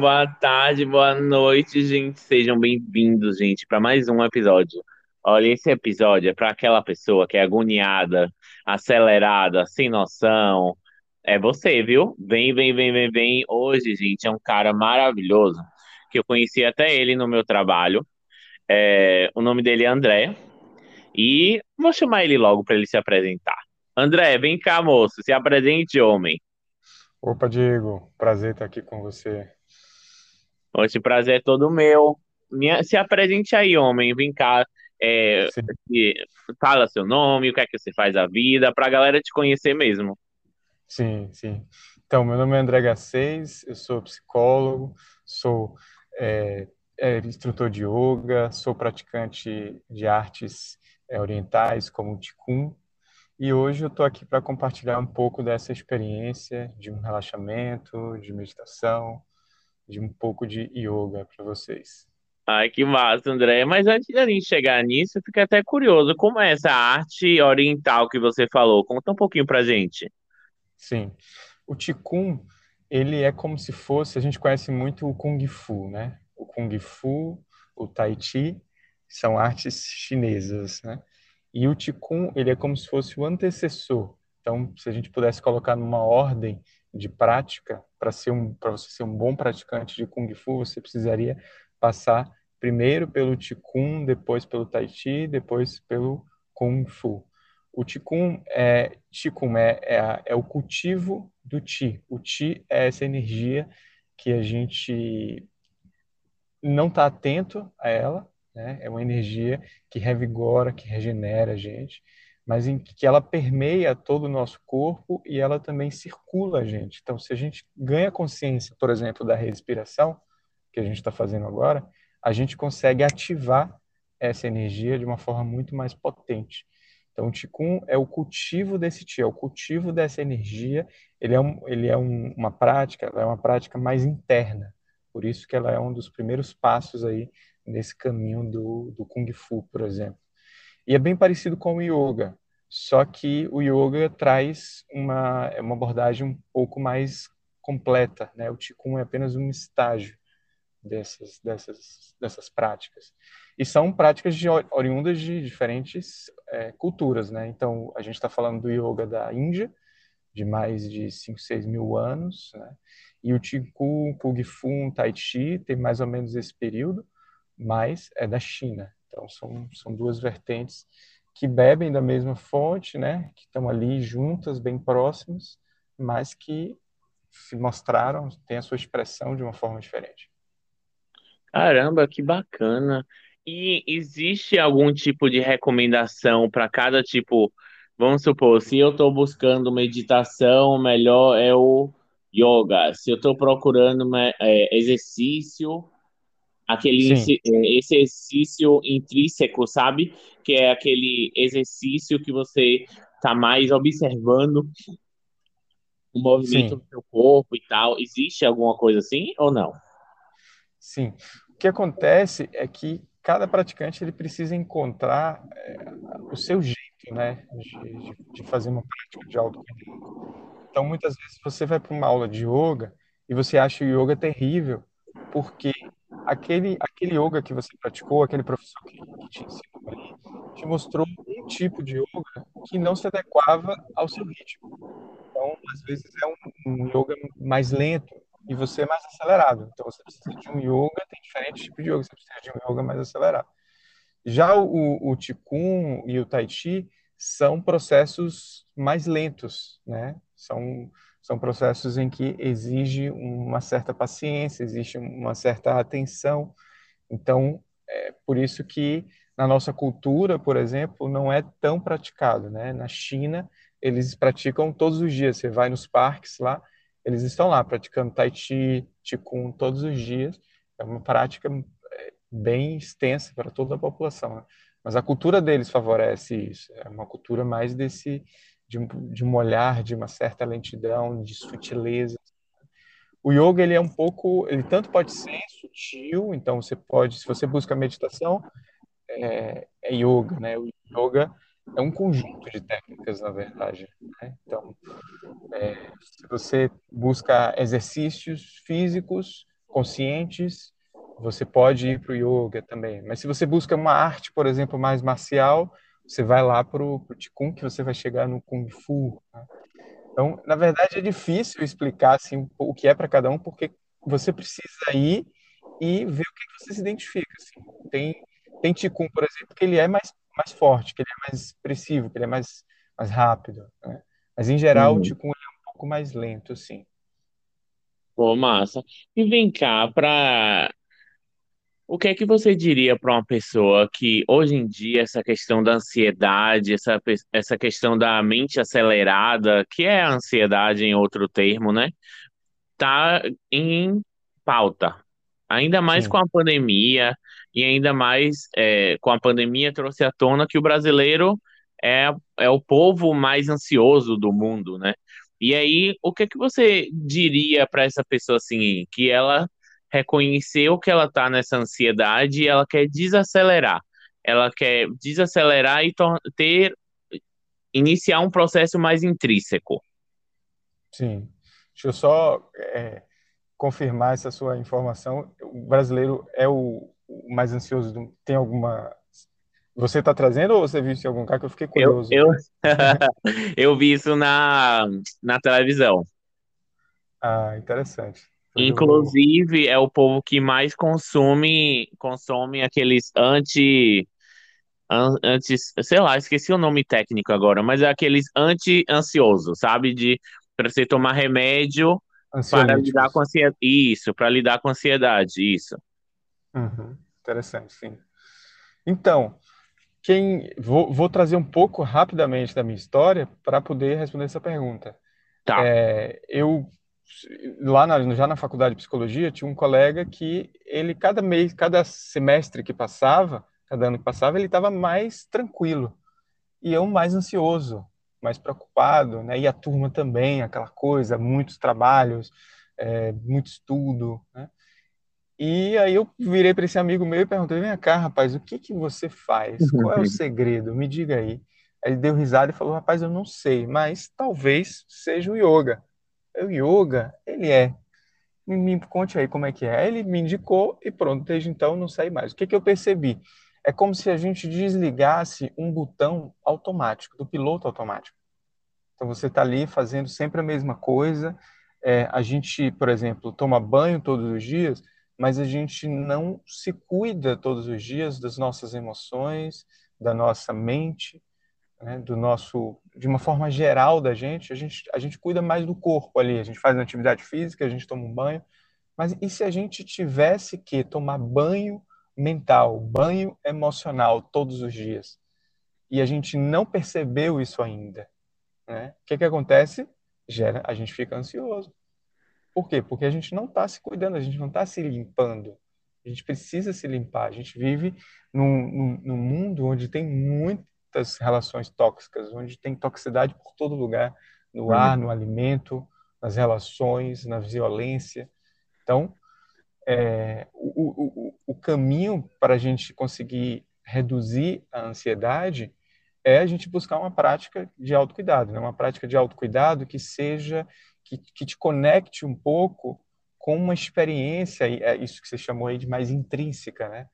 boa tarde, boa noite, gente. Sejam bem-vindos, gente, para mais um episódio. Olha, esse episódio é para aquela pessoa que é agoniada, acelerada, sem noção. É você, viu? Vem, vem, vem, vem, vem. Hoje, gente, é um cara maravilhoso que eu conheci até ele no meu trabalho. É, o nome dele é André. E vou chamar ele logo para ele se apresentar. André, vem cá, moço. Se apresente, homem. Opa, Diego. Prazer estar aqui com você. Hoje o prazer é todo meu. Minha- Se apresente aí, homem. Vem cá. É, fala seu nome, o que é que você faz da vida, pra galera te conhecer mesmo. sim, sim. Então, meu nome é André H6, eu sou psicólogo, sou é, é, instrutor de yoga, sou praticante de artes é, orientais, como o Qigong, e hoje eu estou aqui para compartilhar um pouco dessa experiência de um relaxamento, de meditação, de um pouco de yoga para vocês. Ai, que massa, André. Mas antes da gente chegar nisso, eu fiquei até curioso. Como é essa arte oriental que você falou? Conta um pouquinho pra gente. Sim. O Qigong, ele é como se fosse, a gente conhece muito o Kung Fu, né? O Kung Fu, o Tai Chi, são artes chinesas, né? E o Qigong, ele é como se fosse o antecessor. Então, se a gente pudesse colocar numa ordem de prática, para ser um, para você ser um bom praticante de Kung Fu, você precisaria passar primeiro pelo Qigong, depois pelo Tai Chi, depois pelo Kung Fu. O Qigong é, Qigong é, é, é o cultivo do Qi. O Qi é essa energia que a gente não está atento a ela, né? É uma energia que revigora, que regenera a gente, mas em que ela permeia todo o nosso corpo e ela também circula a gente. Então, se a gente ganha consciência, por exemplo, da respiração, que a gente está fazendo agora, a gente consegue ativar essa energia de uma forma muito mais potente. Então, o Qigong é o cultivo desse Qi, é o cultivo dessa energia. Ele é, um, ele é um, uma prática, é uma prática mais interna. Por isso que ela é um dos primeiros passos aí nesse caminho do, do Kung Fu, por exemplo. E é bem parecido com o yoga, só que o yoga traz uma, é uma abordagem um pouco mais completa, né? O Qigong é apenas um estágio dessas, dessas, dessas práticas. E são práticas de, oriundas de diferentes é, culturas, né? Então, a gente está falando do yoga da Índia, de mais de 5, 6 mil anos, né? E o Qigong, Kung Fu, Tai Chi tem mais ou menos esse período, mas é da China. Então, são, são duas vertentes que bebem da mesma fonte, né? Que estão ali juntas, bem próximas, mas que se mostraram, têm a sua expressão de uma forma diferente. Caramba, que bacana. E existe algum tipo de recomendação para cada tipo? Vamos supor, se eu estou buscando meditação, melhor é o yoga. Se eu estou procurando é, exercício, aquele inse- é, exercício intrínseco, sabe? Que é aquele exercício que você está mais observando o movimento sim, do seu corpo e tal. Existe alguma coisa assim ou não? sim. O que acontece é que cada praticante ele precisa encontrar é, o seu jeito, né, de, de, fazer uma prática de autoconhecimento. Então, muitas vezes você vai para uma aula de yoga e você acha o yoga terrível, porque aquele, aquele yoga que você praticou, aquele professor que, que te ensinou ali, te mostrou um tipo de yoga que não se adequava ao seu ritmo. Então, às vezes é um, um yoga mais lento e você é mais acelerado. Então, você precisa de um yoga, tem diferentes tipos de yoga, você precisa de um yoga mais acelerado. Já o, o Qigong e o Tai Chi são processos mais lentos, né? São, são processos em que exige uma certa paciência, existe uma certa atenção. Então, é por isso que na nossa cultura, por exemplo, não é tão praticado, né? Na China, eles praticam todos os dias. Você vai nos parques lá, eles estão lá praticando Tai Chi, Qigong todos os dias. É uma prática bem extensa para toda a população. Né? Mas a cultura deles favorece isso. É uma cultura mais desse de de um olhar, de uma certa lentidão, de sutileza. O yoga ele é um pouco, ele tanto pode ser sutil, então você pode, se você busca meditação, é, é yoga, né? O yoga é um conjunto de técnicas, na verdade. Né? Então, é, se você busca exercícios físicos, conscientes, você pode ir para o yoga também. Mas se você busca uma arte, por exemplo, mais marcial, você vai lá para o que você vai chegar no Kung Fu. Né? Então, na verdade, é difícil explicar assim, o que é para cada um, porque você precisa ir e ver o que você se identifica. Assim. Tem, tem Qigong, por exemplo, que ele é mais, mais forte, que ele é mais expressivo, que ele é mais, mais rápido. Né? Mas, em geral, uhum. o Qigong é um pouco mais lento, assim. Pô, massa. E vem cá, para o que é que você diria para uma pessoa que hoje em dia essa questão da ansiedade, essa, essa questão da mente acelerada, que é a ansiedade em outro termo, né? Tá em pauta. Ainda mais Sim. com a pandemia, e ainda mais é, com a pandemia trouxe à tona que o brasileiro é, é o povo mais ansioso do mundo, né? E aí, o que é que você diria para essa pessoa assim, que ela reconheceu que ela está nessa ansiedade e ela quer desacelerar. Ela quer desacelerar e ter iniciar um processo mais intrínseco. Sim. Deixa eu só é, confirmar essa sua informação. O brasileiro é o, o mais ansioso. Do... Tem alguma você está trazendo ou você viu isso em algum lugar que eu fiquei curioso? Eu, eu, eu vi isso na, na televisão. Ah, interessante. Inclusive, é o povo que mais consome, consome aqueles anti, antes, sei lá, esqueci o nome técnico agora, mas é aqueles anti-ansioso, sabe? De para você tomar remédio para lidar com ansiedade. Isso, para lidar com ansiedade, isso. Uhum. Interessante, sim. Então, quem vou, vou, trazer um pouco rapidamente da minha história para poder responder essa pergunta. Tá. É, eu lá na, já na faculdade de psicologia tinha um colega que ele cada mês, cada semestre que passava, cada ano que passava, ele estava mais tranquilo e eu mais ansioso, mais preocupado, né? E a turma também, aquela coisa, muitos trabalhos, é, muito estudo, né? E aí eu virei para esse amigo meu e perguntei: "Vem cá, rapaz, o que que você faz? Qual é o segredo? Me diga aí." Aí ele deu risada e falou: "Rapaz, eu não sei, mas talvez seja o yoga." O yoga, ele é. Me, me conte aí como é que é. Ele me indicou e pronto, desde então não saí mais. O que, que eu percebi? É como se a gente desligasse um botão automático, do piloto automático. Então você está ali fazendo sempre a mesma coisa. É, a gente, por exemplo, toma banho todos os dias, mas a gente não se cuida todos os dias das nossas emoções, da nossa mente, né, do nosso, de uma forma geral da gente, a gente, a gente cuida mais do corpo ali, a gente faz uma atividade física, a gente toma um banho, mas e se a gente tivesse que tomar banho mental, banho emocional todos os dias? E a gente não percebeu isso ainda, né? O que que acontece? Gera, a gente fica ansioso. Por quê? Porque a gente não está se cuidando, a gente não está se limpando. A gente precisa se limpar. A gente vive num, num, num mundo onde tem muito muitas relações tóxicas, onde tem toxicidade por todo lugar, no uhum. ar, no alimento, nas relações, na violência. Então, é, o, o, o caminho para a gente conseguir reduzir a ansiedade é a gente buscar uma prática de autocuidado, né? uma prática de autocuidado que seja, que, que te conecte um pouco com uma experiência, é isso que você chamou aí de mais intrínseca, né?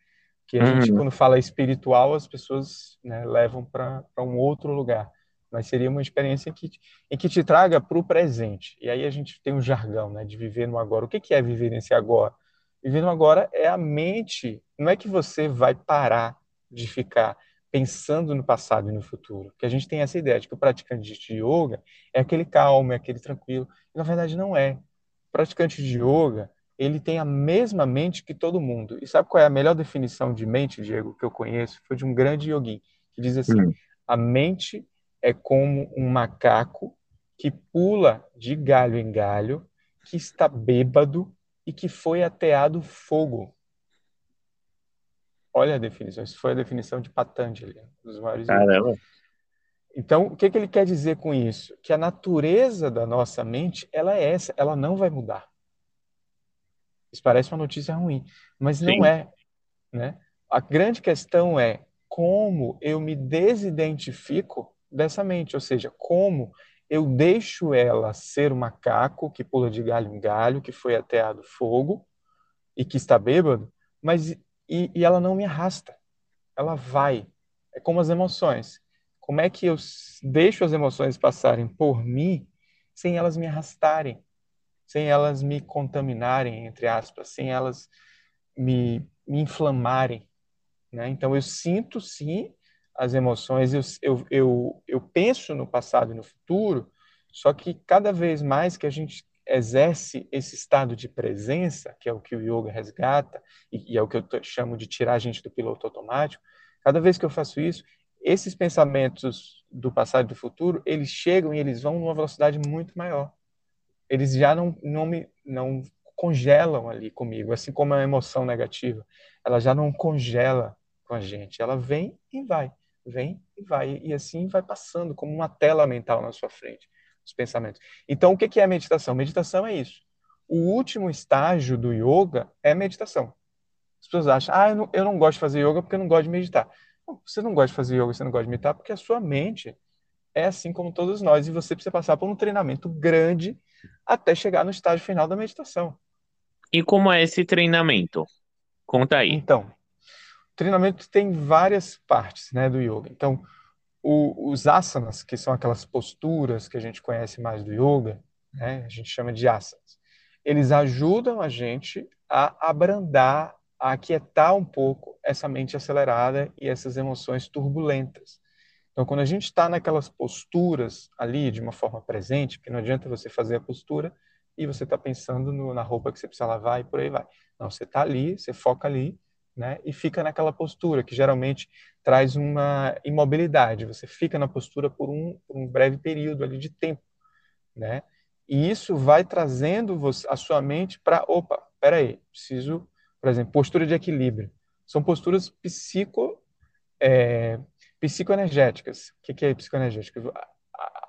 Que a uhum. gente, quando fala espiritual, as pessoas né, levam para um outro lugar. Mas seria uma experiência em que, em que te traga para o presente. E aí a gente tem um jargão né, de viver no agora. O que, que é viver nesse agora? Viver no agora é a mente. Não é que você vai parar de ficar pensando no passado e no futuro. Que a gente tem essa ideia de que o praticante de yoga é aquele calmo, é aquele tranquilo. E, na verdade, não é. O praticante de yoga ele tem a mesma mente que todo mundo. E sabe qual é a melhor definição de mente, Diego, que eu conheço? Foi de um grande yogi, que diz assim: hum. a mente é como um macaco que pula de galho em galho, que está bêbado e que foi ateado fogo. Olha a definição, isso foi a definição de Patanjali, um dos maiores. Caramba. Então, o que, que ele quer dizer com isso? Que a natureza da nossa mente, ela é essa, ela não vai mudar. Isso parece uma notícia ruim, mas não é, né? A grande questão é como eu me desidentifico dessa mente, ou seja, como eu deixo ela ser o macaco que pula de galho em galho, que foi ateado fogo, e que está bêbado, mas e, e ela não me arrasta. Ela vai. É como as emoções. Como é que eu deixo as emoções passarem por mim sem elas me arrastarem, sem elas me contaminarem, entre aspas, sem elas me, me inflamarem? Né? Então eu sinto sim as emoções, eu, eu, eu, eu penso no passado e no futuro, só que cada vez mais que a gente exerce esse estado de presença, que é o que o yoga resgata, e, e é o que eu chamo de tirar a gente do piloto automático, cada vez que eu faço isso, esses pensamentos do passado e do futuro, eles chegam e eles vão numa velocidade muito maior. Eles já não, não, me, não congelam ali comigo, assim como a emoção negativa. Ela já não congela com a gente. Ela vem e vai, vem e vai. E assim vai passando como uma tela mental na sua frente, os pensamentos. Então, o que é meditação? Meditação é isso. O último estágio do yoga é meditação. As pessoas acham, ah, eu não, eu não gosto de fazer yoga porque eu não gosto de meditar. Você não gosta de fazer yoga, você não gosta de meditar, porque a sua mente é assim como todos nós, e você precisa passar por um treinamento grande até chegar no estágio final da meditação. E como é esse treinamento? Conta aí. Então, o treinamento tem várias partes né, do yoga. Então, o, os asanas, que são aquelas posturas que a gente conhece mais do yoga, né, a gente chama de asanas, eles ajudam a gente a abrandar a aquietar um pouco essa mente acelerada e essas emoções turbulentas. Então, quando a gente está naquelas posturas ali de uma forma presente, porque não adianta você fazer a postura e você está pensando no, na roupa que você precisa lavar e por aí vai. Não, você está ali, você foca ali, né, e fica naquela postura que geralmente traz uma imobilidade. Você fica na postura por um, por um breve período ali de tempo, né? E isso vai trazendo você, a sua mente para, opa, peraí, preciso por exemplo, postura de equilíbrio. São posturas psico, é, psicoenergéticas. O que é psicoenergética?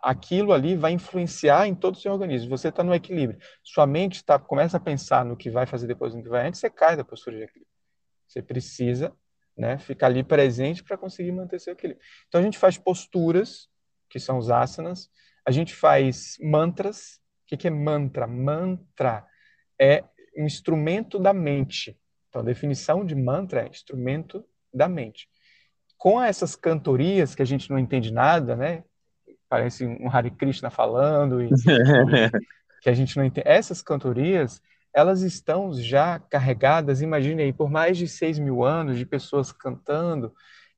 Aquilo ali vai influenciar em todo o seu organismo. Você está no equilíbrio. Sua mente tá, começa a pensar no que vai fazer depois, no que vai antes, você cai da postura de equilíbrio. Você precisa né, ficar ali presente para conseguir manter seu equilíbrio. Então a gente faz posturas, que são os asanas. A gente faz mantras. O que é mantra? Mantra é um instrumento da mente. Então, a definição de mantra é instrumento da mente. Com essas cantorias que a gente não entende nada, né? Parece um Hare Krishna falando e, que a gente não entende. Essas cantorias, elas estão já carregadas, imagine aí, por mais de seis mil anos de pessoas cantando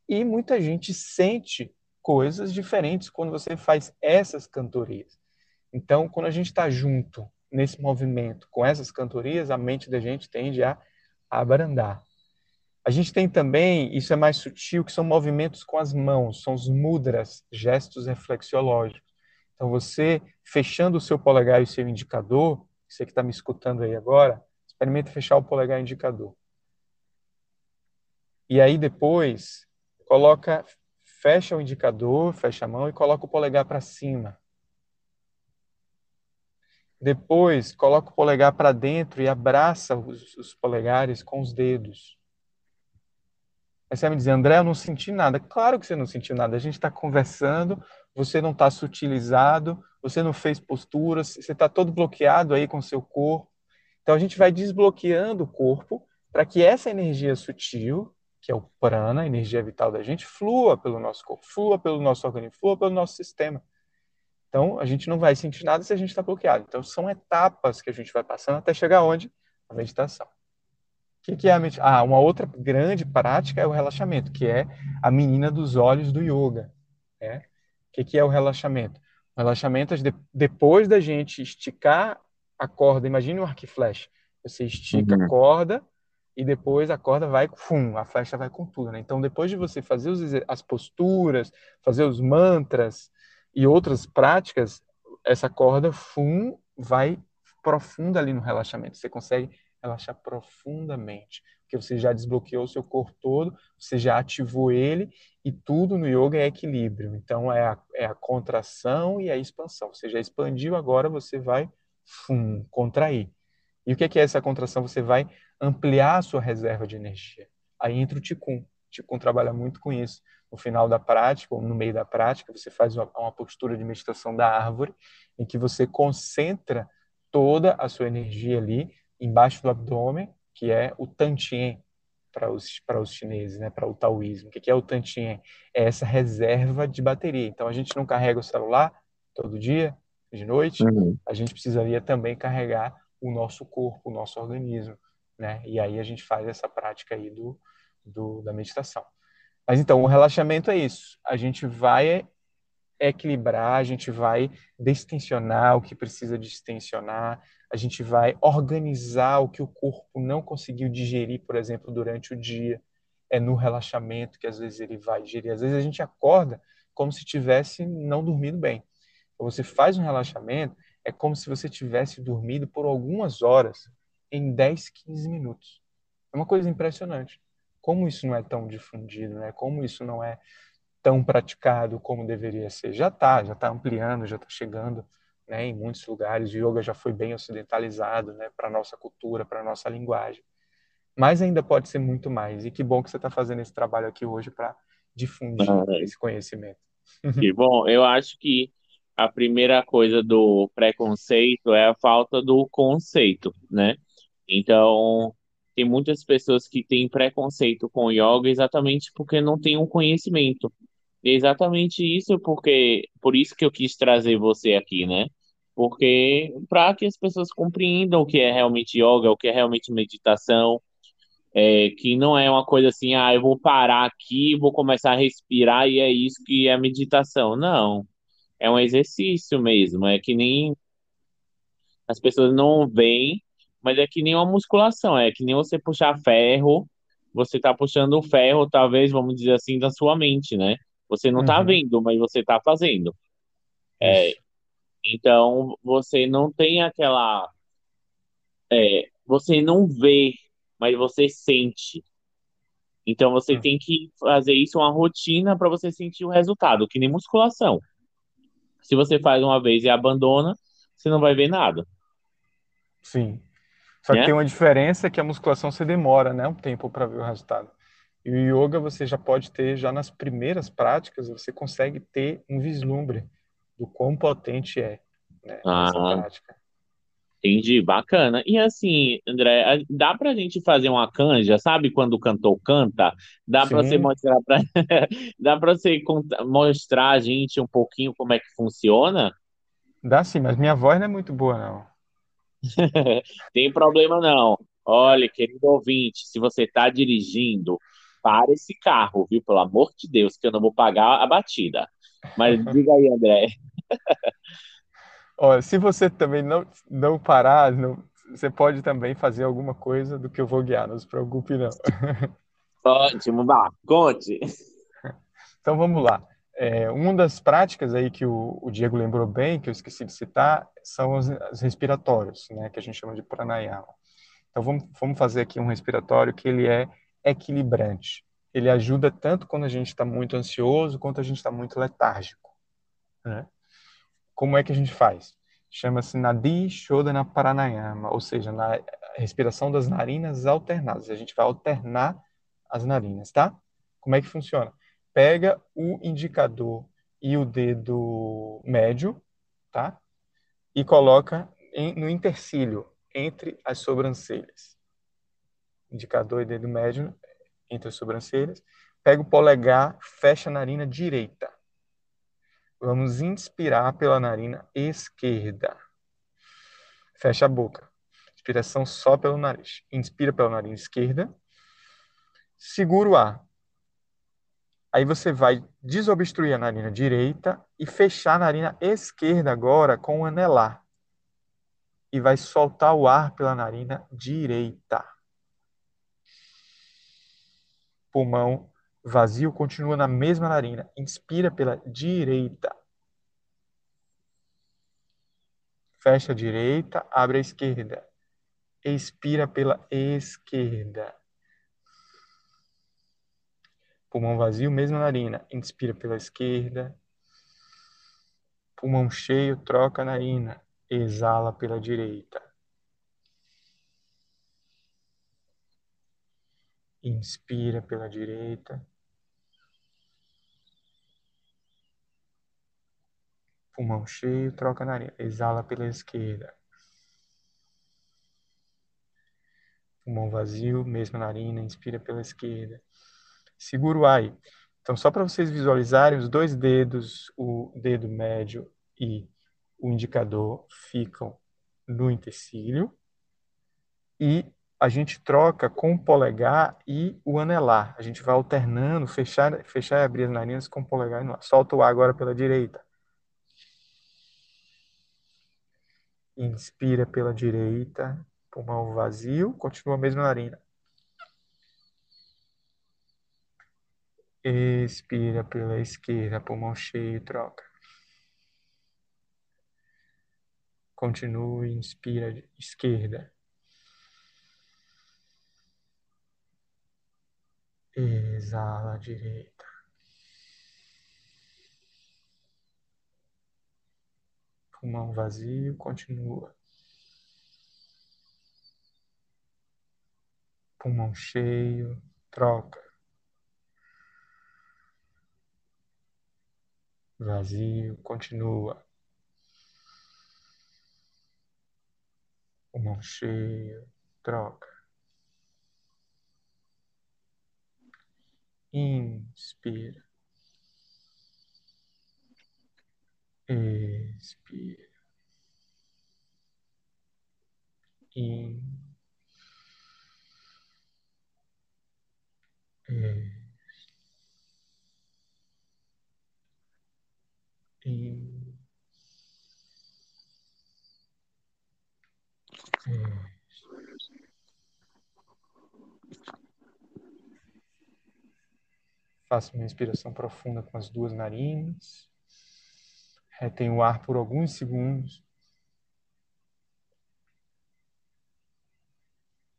e muita gente sente coisas diferentes quando você faz essas cantorias. Então, quando a gente está junto nesse movimento com essas cantorias, a mente da gente tende a abrandar. A gente tem também, isso é mais sutil, que são movimentos com as mãos, são os mudras, gestos reflexiológicos. Então, você fechando o seu polegar e o seu indicador, você que está me escutando aí agora, experimente fechar o polegar e o indicador. E aí depois, coloca, fecha o indicador, fecha a mão e coloca o polegar para cima. Depois, coloca o polegar para dentro e abraça os, os, polegares com os dedos. Aí você vai me dizer, André, eu não senti nada. Claro que você não sentiu nada. A gente está conversando, você não está sutilizado, você não fez posturas, você está todo bloqueado aí com o seu corpo. Então, a gente vai desbloqueando o corpo para que essa energia sutil, que é o prana, a energia vital da gente, flua pelo nosso corpo, flua pelo nosso organismo, flua pelo nosso sistema. Então, a gente não vai sentir nada se a gente está bloqueado. Então, são etapas que a gente vai passando até chegar onde? A meditação. O que, que é a meditação? Ah, uma outra grande prática é o relaxamento, que é a menina dos olhos do yoga. Né? O que, que é o relaxamento? O relaxamento é depois da gente esticar a corda, imagine um arco e flecha. Você estica uhum. a corda e depois a corda vai, fum, a flecha vai com tudo. Né? Então, depois de você fazer os, as posturas, fazer os mantras, e outras práticas, essa corda fum vai profunda ali no relaxamento. Você consegue relaxar profundamente, porque você já desbloqueou o seu corpo todo, você já ativou ele e tudo no yoga é equilíbrio. Então é a, é a contração e a expansão. Você já expandiu, agora você vai contrair. E o que é essa contração? Você vai ampliar a sua reserva de energia. Aí entra o Ticum. O trabalha muito com isso no final da prática ou no meio da prática, você faz uma, uma postura de meditação da árvore, em que você concentra toda a sua energia ali embaixo do abdômen, que é o tantien para os, para os chineses, né, para o taoísmo. O que é o tantien? É essa reserva de bateria. Então, a gente não carrega o celular todo dia, de noite, uhum. a gente precisaria também carregar o nosso corpo, o nosso organismo, né? E aí a gente faz essa prática aí do, do da meditação. Mas então, o relaxamento é isso. A gente vai equilibrar, a gente vai destensionar o que precisa destensionar, a gente vai organizar o que o corpo não conseguiu digerir, por exemplo, durante o dia. É no relaxamento que às vezes ele vai digerir. Às vezes a gente acorda como se tivesse não dormido bem. Então, você faz um relaxamento, é como se você tivesse dormido por algumas horas em 10, 15 minutos. É uma coisa impressionante. Como isso não é tão difundido, né? Como isso não é tão praticado como deveria ser. Já está, já está ampliando, já está chegando né, em muitos lugares. O yoga já foi bem ocidentalizado né, para a nossa cultura, para a nossa linguagem. Mas ainda pode ser muito mais. E que bom que você está fazendo esse trabalho aqui hoje para difundir ah, esse conhecimento. Bom. Eu acho que a primeira coisa do preconceito é a falta do conceito, né? Então, tem muitas pessoas que têm preconceito com yoga exatamente porque não têm um conhecimento. Exatamente isso, porque por isso que eu quis trazer você aqui, né? Porque para que as pessoas compreendam o que é realmente yoga, o que é realmente meditação, é, que não é uma coisa assim, ah, eu vou parar aqui, vou começar a respirar e é isso que é meditação. Não, é um exercício mesmo, é que nem as pessoas não veem, mas é que nem uma musculação, é que nem você puxar ferro, você está puxando o ferro, talvez, vamos dizer assim, da sua mente, né? Você não está uhum. vendo, mas você está fazendo. É, então, você não tem aquela. É, você não vê, mas você sente. Então, você uhum. tem que fazer isso uma rotina para você sentir o resultado, que nem musculação. Se você faz uma vez e abandona, você não vai ver nada. Sim. Só que né? tem uma diferença que a musculação você demora, né, um tempo para ver o resultado. E o yoga você já pode ter, já nas primeiras práticas, você consegue ter um vislumbre do quão potente é né, ah, essa prática. Entendi, bacana. E assim, André, dá pra gente fazer uma canja, sabe quando o cantor canta? Dá para você mostrar pra... dá para você mostrar a gente um pouquinho como é que funciona? Dá sim, mas minha voz não é muito boa, não. Tem problema não. Olha, querido ouvinte, se você está dirigindo, para esse carro, viu? Pelo amor de Deus, que eu não vou pagar a batida. Mas diga aí, André. Olha, se você também não, não parar, não, você pode também fazer alguma coisa do que eu vou guiar, não se preocupe não. Ótimo, vá, conte. Então vamos lá. É, uma das práticas aí que o, o, Diego lembrou bem, que eu esqueci de citar, são os, os respiratórios, né, que a gente chama de pranayama. Então vamos, vamos fazer aqui um respiratório que ele é equilibrante. Ele ajuda tanto quando a gente está muito ansioso quanto a gente está muito letárgico. Né? Como é que a gente faz? Chama-se Nadi Shodhana Paranayama, ou seja, na respiração das narinas alternadas. A gente vai alternar as narinas, tá? Como é que funciona? Pega o indicador e o dedo médio, tá? E coloca em, no intercílio, entre as sobrancelhas indicador e dedo médio entre as sobrancelhas. Pega o polegar, fecha a narina direita. Vamos inspirar pela narina esquerda. Fecha a boca. Inspiração só pelo nariz. Inspira pela narina esquerda. Segura o ar. Aí você vai desobstruir a narina direita e fechar a narina esquerda agora com o anelar. E vai soltar o ar pela narina direita pulmão vazio continua na mesma narina. Inspira pela direita. Fecha a direita, abre a esquerda. Expira pela esquerda. Pulmão vazio, mesma narina. Inspira pela esquerda. Pulmão cheio, troca a narina. Exala pela direita. Inspira pela direita. Pulmão cheio, troca na narina. Exala pela esquerda. pulmão vazio, mesma narina, inspira pela esquerda. Segura o ar. Então, só para vocês visualizarem, os dois dedos, o dedo médio e o indicador, ficam no intestino e a gente troca com o polegar e o anelar. A gente vai alternando, fechar, fechar e abrir as narinas com o polegar e anelar. Solta o ar agora pela direita. Inspira pela direita, pulmão vazio, continua a mesma narina. Expira pela esquerda, pulmão cheio, troca. Continue, inspira esquerda. Exala a direita. Pulmão vazio, continua. Pulmão cheio, troca. Vazio, continua. Pulmão cheio, troca. Inspira. Expira. In. In. Faça uma inspiração profunda com as duas narinas. Retém o ar por alguns segundos.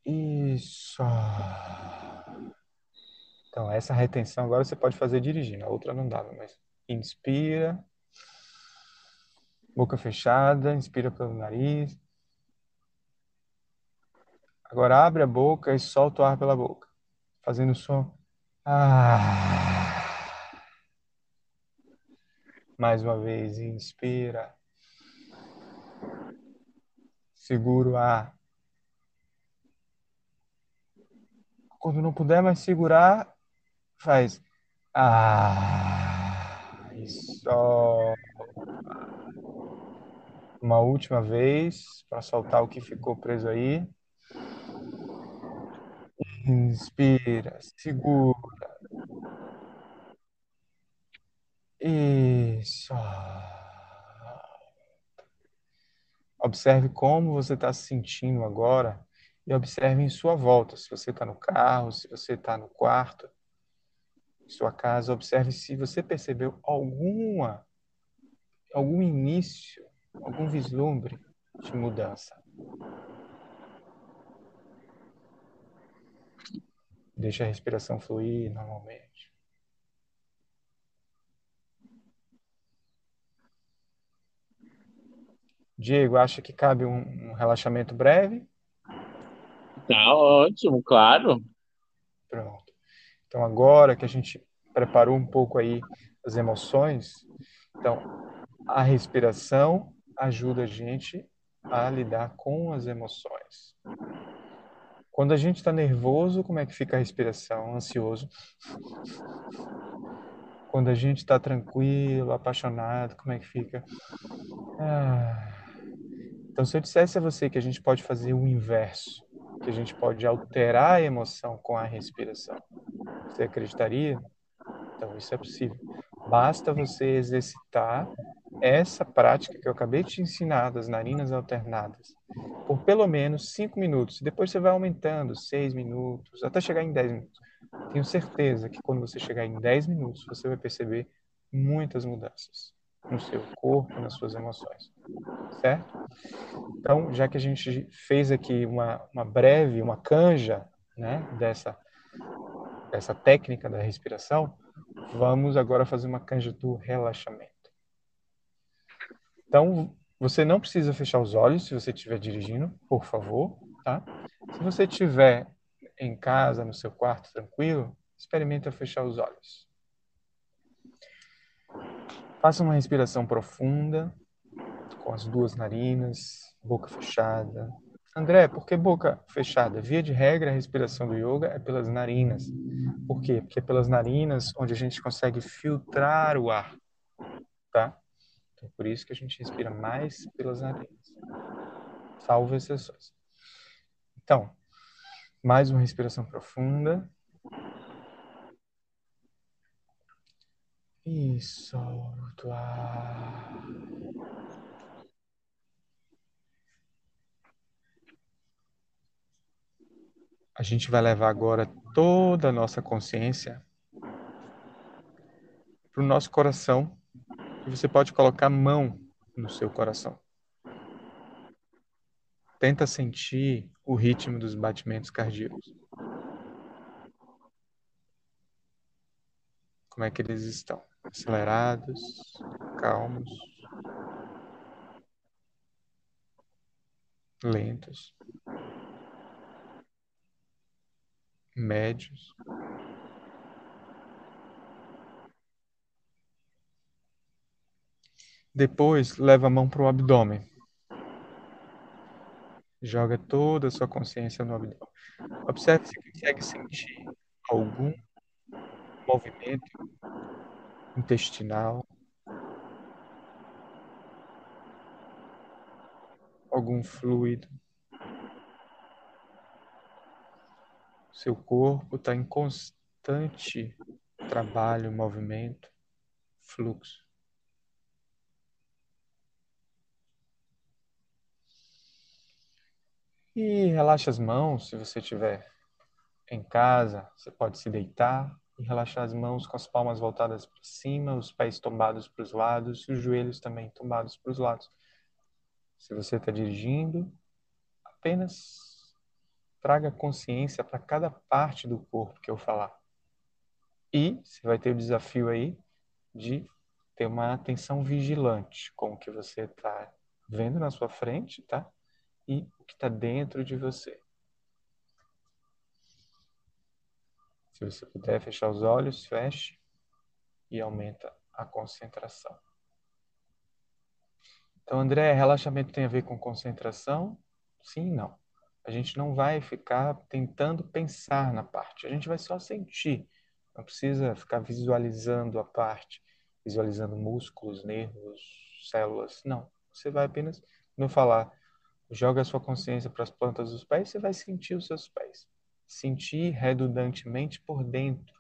Isso. Então, essa retenção agora você pode fazer dirigindo. A outra não dava, mas inspira. Boca fechada, inspira pelo nariz. Agora abre a boca e solta o ar pela boca, fazendo o som ah. Mais uma vez, inspira. Segura o ar. Quando não puder mais segurar, faz. Ah. E solta. Uma última vez para soltar o que ficou preso aí. Inspira, segura. Isso. Observe como você está se sentindo agora e observe em sua volta. Se você está no carro, se você está no quarto, em sua casa, observe se você percebeu alguma, algum início, algum vislumbre de mudança. Deixa a respiração fluir normalmente. Diego, acha que cabe um, um relaxamento breve? Tá ótimo, claro. Pronto. Então, agora que a gente preparou um pouco aí as emoções, então, a respiração ajuda a gente a lidar com as emoções. Quando a gente está nervoso, como é que fica a respiração? Ansioso. Quando a gente está tranquilo, apaixonado, como é que fica? Ah. Então, se eu dissesse a você que a gente pode fazer o inverso, que a gente pode alterar a emoção com a respiração, você acreditaria? Então, isso é possível. Basta você exercitar essa prática que eu acabei de te ensinar das narinas alternadas por pelo menos 5 minutos. Depois você vai aumentando 6 minutos, até chegar em 10 minutos. Tenho certeza que quando você chegar em 10 minutos, você vai perceber muitas mudanças no seu corpo, nas suas emoções. Certo? Então, já que a gente fez aqui uma, uma breve, uma canja né, dessa, dessa técnica da respiração, vamos agora fazer uma canja do relaxamento. Então, você não precisa fechar os olhos se você estiver dirigindo, por favor, tá? Se você estiver em casa, no seu quarto, tranquilo, experimenta fechar os olhos. Faça uma respiração profunda, com as duas narinas, boca fechada. André, por que boca fechada? Via de regra, a respiração do yoga é pelas narinas. Por quê? Porque é pelas narinas onde a gente consegue filtrar o ar, tá? Então, por isso que a gente respira mais pelas narinas, salvo exceções. Então, mais uma respiração profunda. E solta o ar. A gente vai levar agora toda a nossa consciência para o nosso coração. E você pode colocar a mão no seu coração. Tenta sentir o ritmo dos batimentos cardíacos. Como é que eles estão? Acelerados, calmos, lentos médios. Depois, leva a mão para o abdômen. Joga toda a sua consciência no abdômen. Observe se consegue sentir algum movimento intestinal, algum fluido. Seu corpo está em constante trabalho, movimento, fluxo. E relaxa as mãos, se você estiver em casa, você pode se deitar e relaxar as mãos com as palmas voltadas para cima, os pés tombados para os lados e os joelhos também tombados para os lados. Se você está dirigindo, apenas traga consciência para cada parte do corpo que eu falar. E você vai ter o desafio aí de ter uma atenção vigilante com o que você está vendo na sua frente, tá? E o que está dentro de você. Se você puder fechar os olhos, feche e aumenta a concentração. Então, André, relaxamento tem a ver com concentração? Sim não. A gente não vai ficar tentando pensar na parte, a gente vai só sentir. Não precisa ficar visualizando a parte, visualizando músculos, nervos, células. Não. Você vai apenas, no falar, joga a sua consciência para as plantas dos pés, você vai sentir os seus pés. Sentir redundantemente por dentro.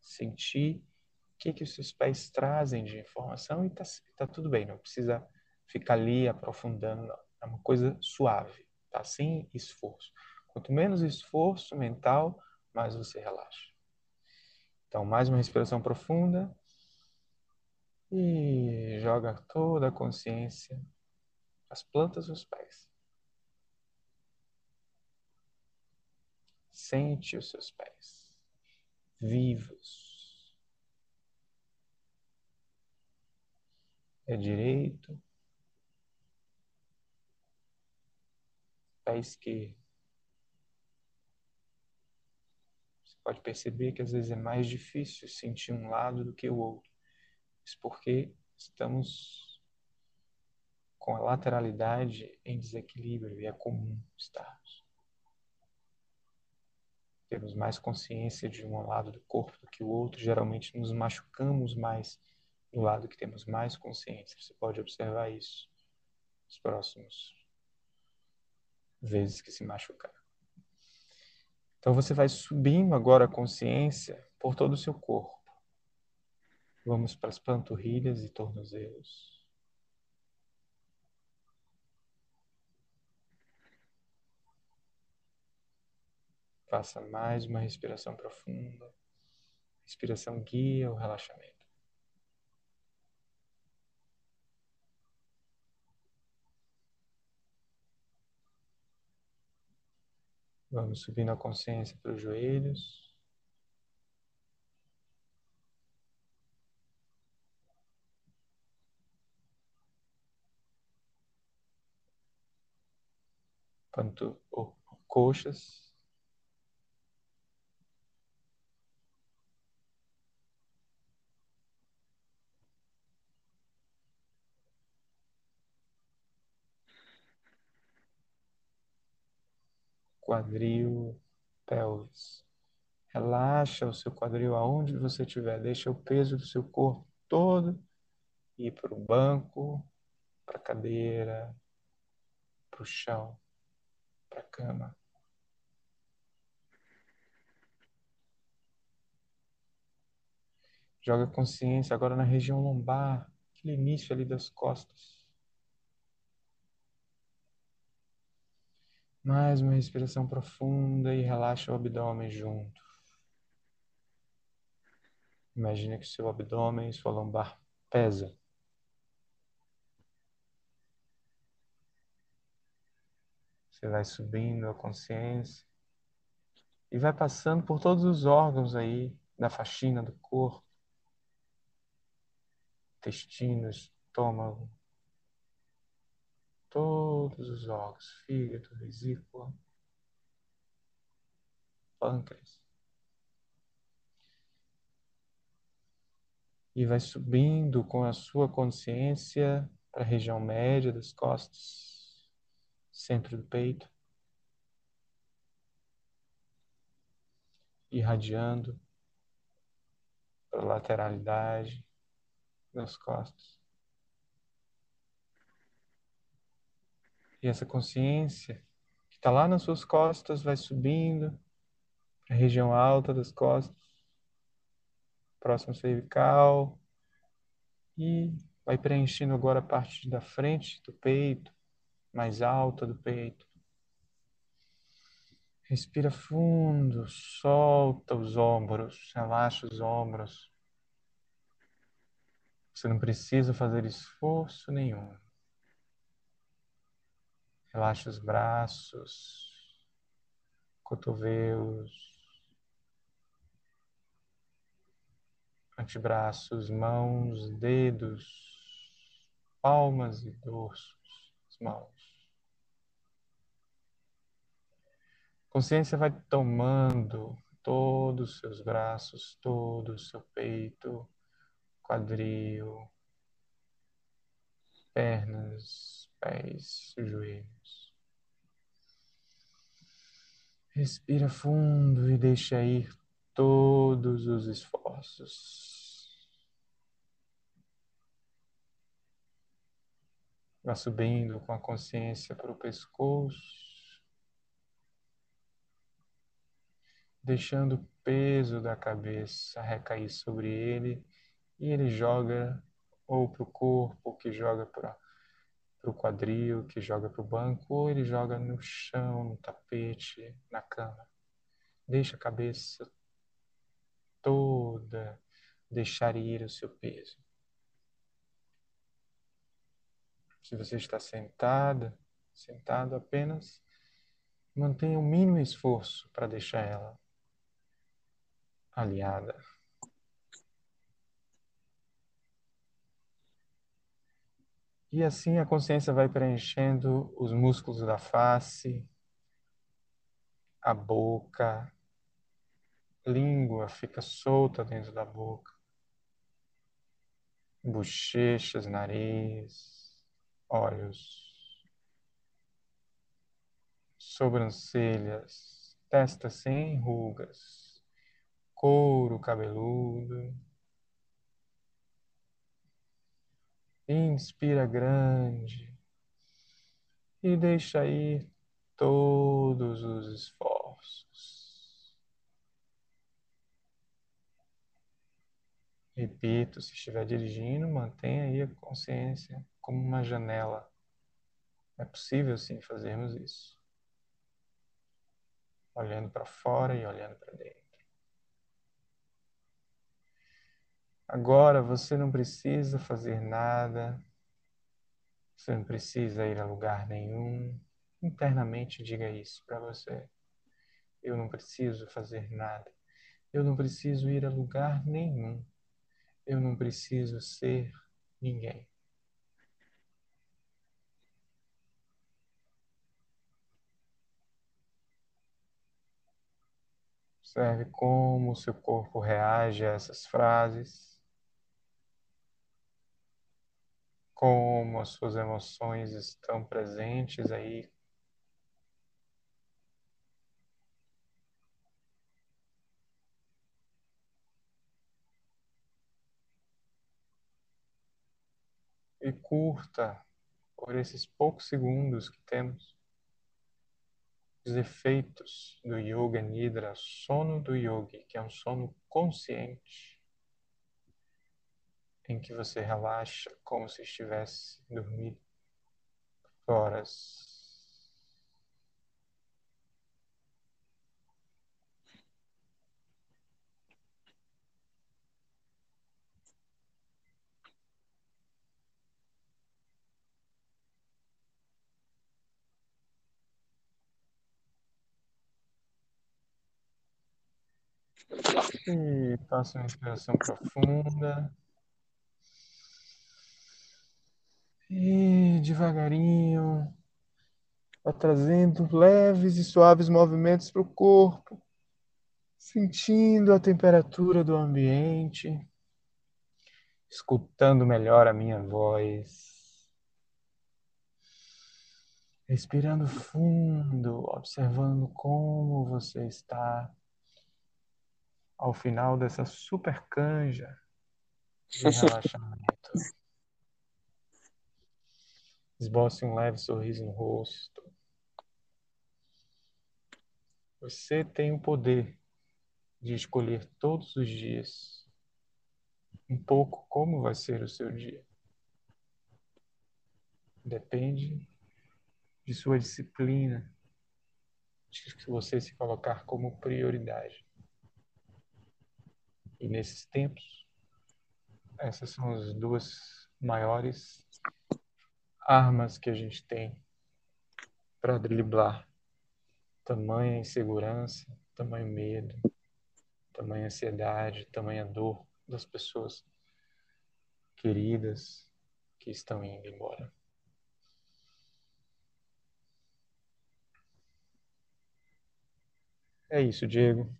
Sentir o que, que os seus pés trazem de informação e está tá tudo bem, não precisa ficar ali aprofundando, não. É uma coisa suave tá? Sem esforço. Quanto menos esforço mental, mais você relaxa. Então, mais uma respiração profunda. E joga toda a consciência as plantas dos pés. Sente os seus pés vivos. É direito, pé esquerdo. Você pode perceber que às vezes é mais difícil sentir um lado do que o outro. Isso porque estamos com a lateralidade em desequilíbrio e é comum estarmos. Temos mais consciência de um lado do corpo do que o outro, geralmente nos machucamos mais no lado que temos mais consciência. Você pode observar isso nos próximos vezes que se machucar. Então você vai subindo agora a consciência por todo o seu corpo. Vamos para as panturrilhas e tornozelos. Faça mais uma respiração profunda. Respiração guia o relaxamento. Vamos subindo a consciência para os joelhos. Panto, oh, coxas. Quadril, pelvis. Relaxa o seu quadril aonde você estiver. Deixa o peso do seu corpo todo ir para o banco, para a cadeira, para o chão, para a cama. Joga consciência agora na região lombar, aquele início ali das costas. Mais uma respiração profunda e relaxa o abdômen junto. Imagine que seu abdômen sua lombar pesa. Você vai subindo a consciência e vai passando por todos os órgãos aí da faxina do corpo. Intestino, estômago, todos os órgãos, fígado, vesícula, pâncreas. E vai subindo com a sua consciência para a região média das costas, centro do peito, irradiando para a lateralidade das costas. E essa consciência que está lá nas suas costas vai subindo para a região alta das costas, próximo cervical, e vai preenchendo agora a parte da frente do peito, mais alta do peito. Respira fundo, solta os ombros, relaxa os ombros. Você não precisa fazer esforço nenhum. Relaxa os braços, cotovelos, antebraços, mãos, dedos, palmas e dorsos das mãos. Consciência vai tomando todos os seus braços, todo o seu peito, quadril, pernas, pés, joelhos. Respira fundo e deixa ir todos os esforços. Vá subindo com a consciência para o pescoço, deixando o peso da cabeça recair sobre ele e ele joga ou para o corpo, que joga para para o quadril, que joga para o banco, ou ele joga no chão, no tapete, na cama. Deixa a cabeça toda deixar ir o seu peso. Se você está sentada, sentado apenas, mantenha o mínimo esforço para deixar ela aliada. E assim a consciência vai preenchendo os músculos da face, a boca, língua fica solta dentro da boca, bochechas, nariz, olhos, sobrancelhas, testa sem rugas, couro cabeludo. Inspira grande e deixa ir todos os esforços. Repito, se estiver dirigindo, mantenha aí a consciência como uma janela. É possível sim fazermos isso. Olhando para fora e olhando para dentro. Agora você não precisa fazer nada, você não precisa ir a lugar nenhum. Internamente diga isso para você. Eu não preciso fazer nada. Eu não preciso ir a lugar nenhum. Eu não preciso ser ninguém. Observe como o seu corpo reage a essas frases. como as suas emoções estão presentes aí. E curta por esses poucos segundos que temos os efeitos do yoga nidra, sono do yogi, que é um sono consciente em que você relaxa como se estivesse dormindo horas. E faça uma respiração profunda. E devagarinho, vai trazendo leves e suaves movimentos para o corpo, sentindo a temperatura do ambiente, escutando melhor a minha voz. Respirando fundo, observando como você está ao final dessa super canja de relaxamento. Esboce um leve sorriso no rosto. Você tem o poder de escolher todos os dias um pouco como vai ser o seu dia. Depende de sua disciplina, de você se colocar como prioridade. E nesses tempos, essas são as duas maiores armas que a gente tem para driblar tamanha insegurança, tamanho medo, tamanha ansiedade, tamanha dor das pessoas queridas que estão indo embora. É isso, Diego.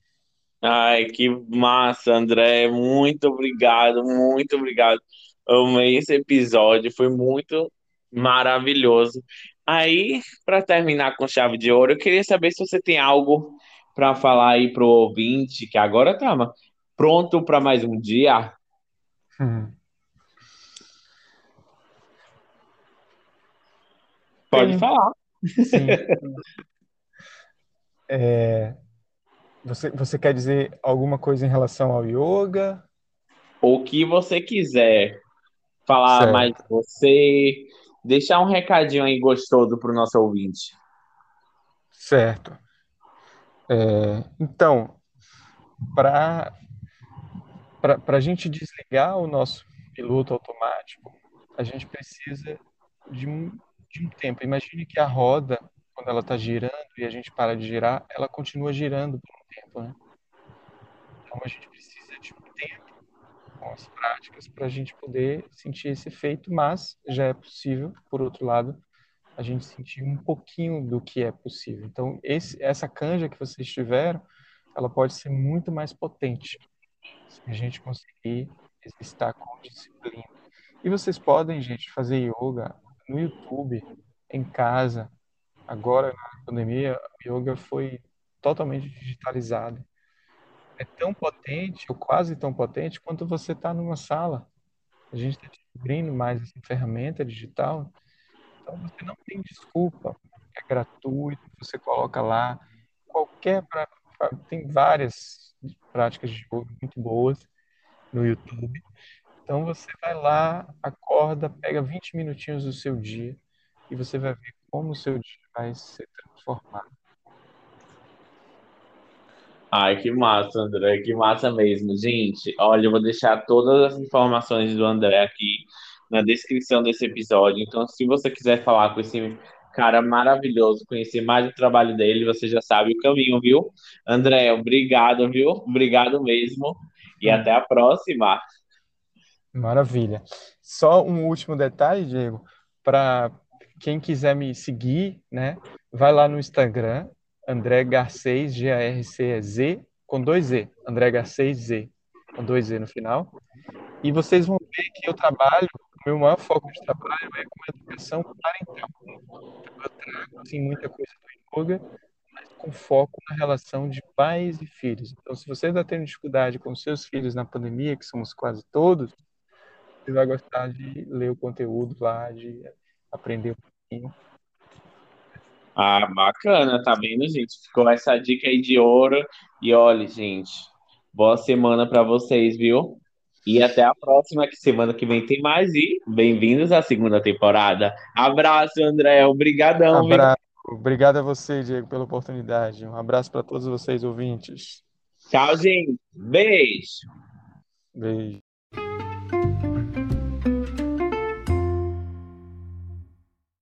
Ai, que massa, André. Muito obrigado, muito obrigado. Amei esse episódio, foi muito maravilhoso. Aí, para terminar com chave de ouro, eu queria saber se você tem algo para falar aí pro ouvinte, que agora tá pronto para mais um dia. Hum. Pode falar. Sim. é, você, você quer dizer alguma coisa em relação ao yoga? O que você quiser. Falar certo. mais de você, deixar um recadinho aí gostoso para o nosso ouvinte. Certo. É, então, para a gente desligar o nosso piloto automático, a gente precisa de um, de um tempo. Imagine que a roda, quando ela está girando e a gente para de girar, ela continua girando por um tempo. Né? Então, a gente precisa com as práticas para a gente poder sentir esse efeito, mas já é possível, por outro lado, a gente sentir um pouquinho do que é possível. Então, esse, essa canja que vocês tiveram, ela pode ser muito mais potente se a gente conseguir estar com disciplina. E vocês podem, gente, fazer yoga no YouTube, em casa. Agora, na pandemia, o yoga foi totalmente digitalizado é tão potente, ou quase tão potente, quanto você está numa sala. A gente está descobrindo mais essa ferramenta digital. Então, você não tem desculpa. É gratuito, você coloca lá. Qualquer. Pra, pra, tem várias práticas de jogo muito boas no YouTube. Então, você vai lá, acorda, pega 20 minutinhos do seu dia e você vai ver como o seu dia vai ser transformado. Ai, que massa, André, que massa mesmo. Gente, olha, eu vou deixar todas as informações do André aqui na descrição desse episódio. Então, se você quiser falar com esse cara maravilhoso, conhecer mais o trabalho dele, você já sabe o caminho, viu? André, obrigado, viu? Obrigado mesmo. E hum. até a próxima. Maravilha. Só um último detalhe, Diego, para quem quiser me seguir, né? Vai lá no Instagram, André Garcês, G-A-R-C-E-Z, com dois Z, André Garcês Z, com dois Z no final. E vocês vão ver que eu trabalho, o meu maior foco de trabalho é com educação parental. Eu trago, assim, muita coisa do yoga, mas com foco na relação de pais e filhos. Então, se você está tendo dificuldade com seus filhos na pandemia, que somos quase todos, você vai gostar de ler o conteúdo lá, de aprender um pouquinho. Ah, bacana, tá vendo, gente? Ficou essa dica aí de ouro. E olha, gente, boa semana para vocês, viu? E até a próxima, que semana que vem tem mais. E bem-vindos à segunda temporada. Abraço, André. Obrigadão. Abraço. Obrigado a você, Diego, pela oportunidade. Um abraço para todos vocês, ouvintes. Tchau, gente. Beijo. Beijo.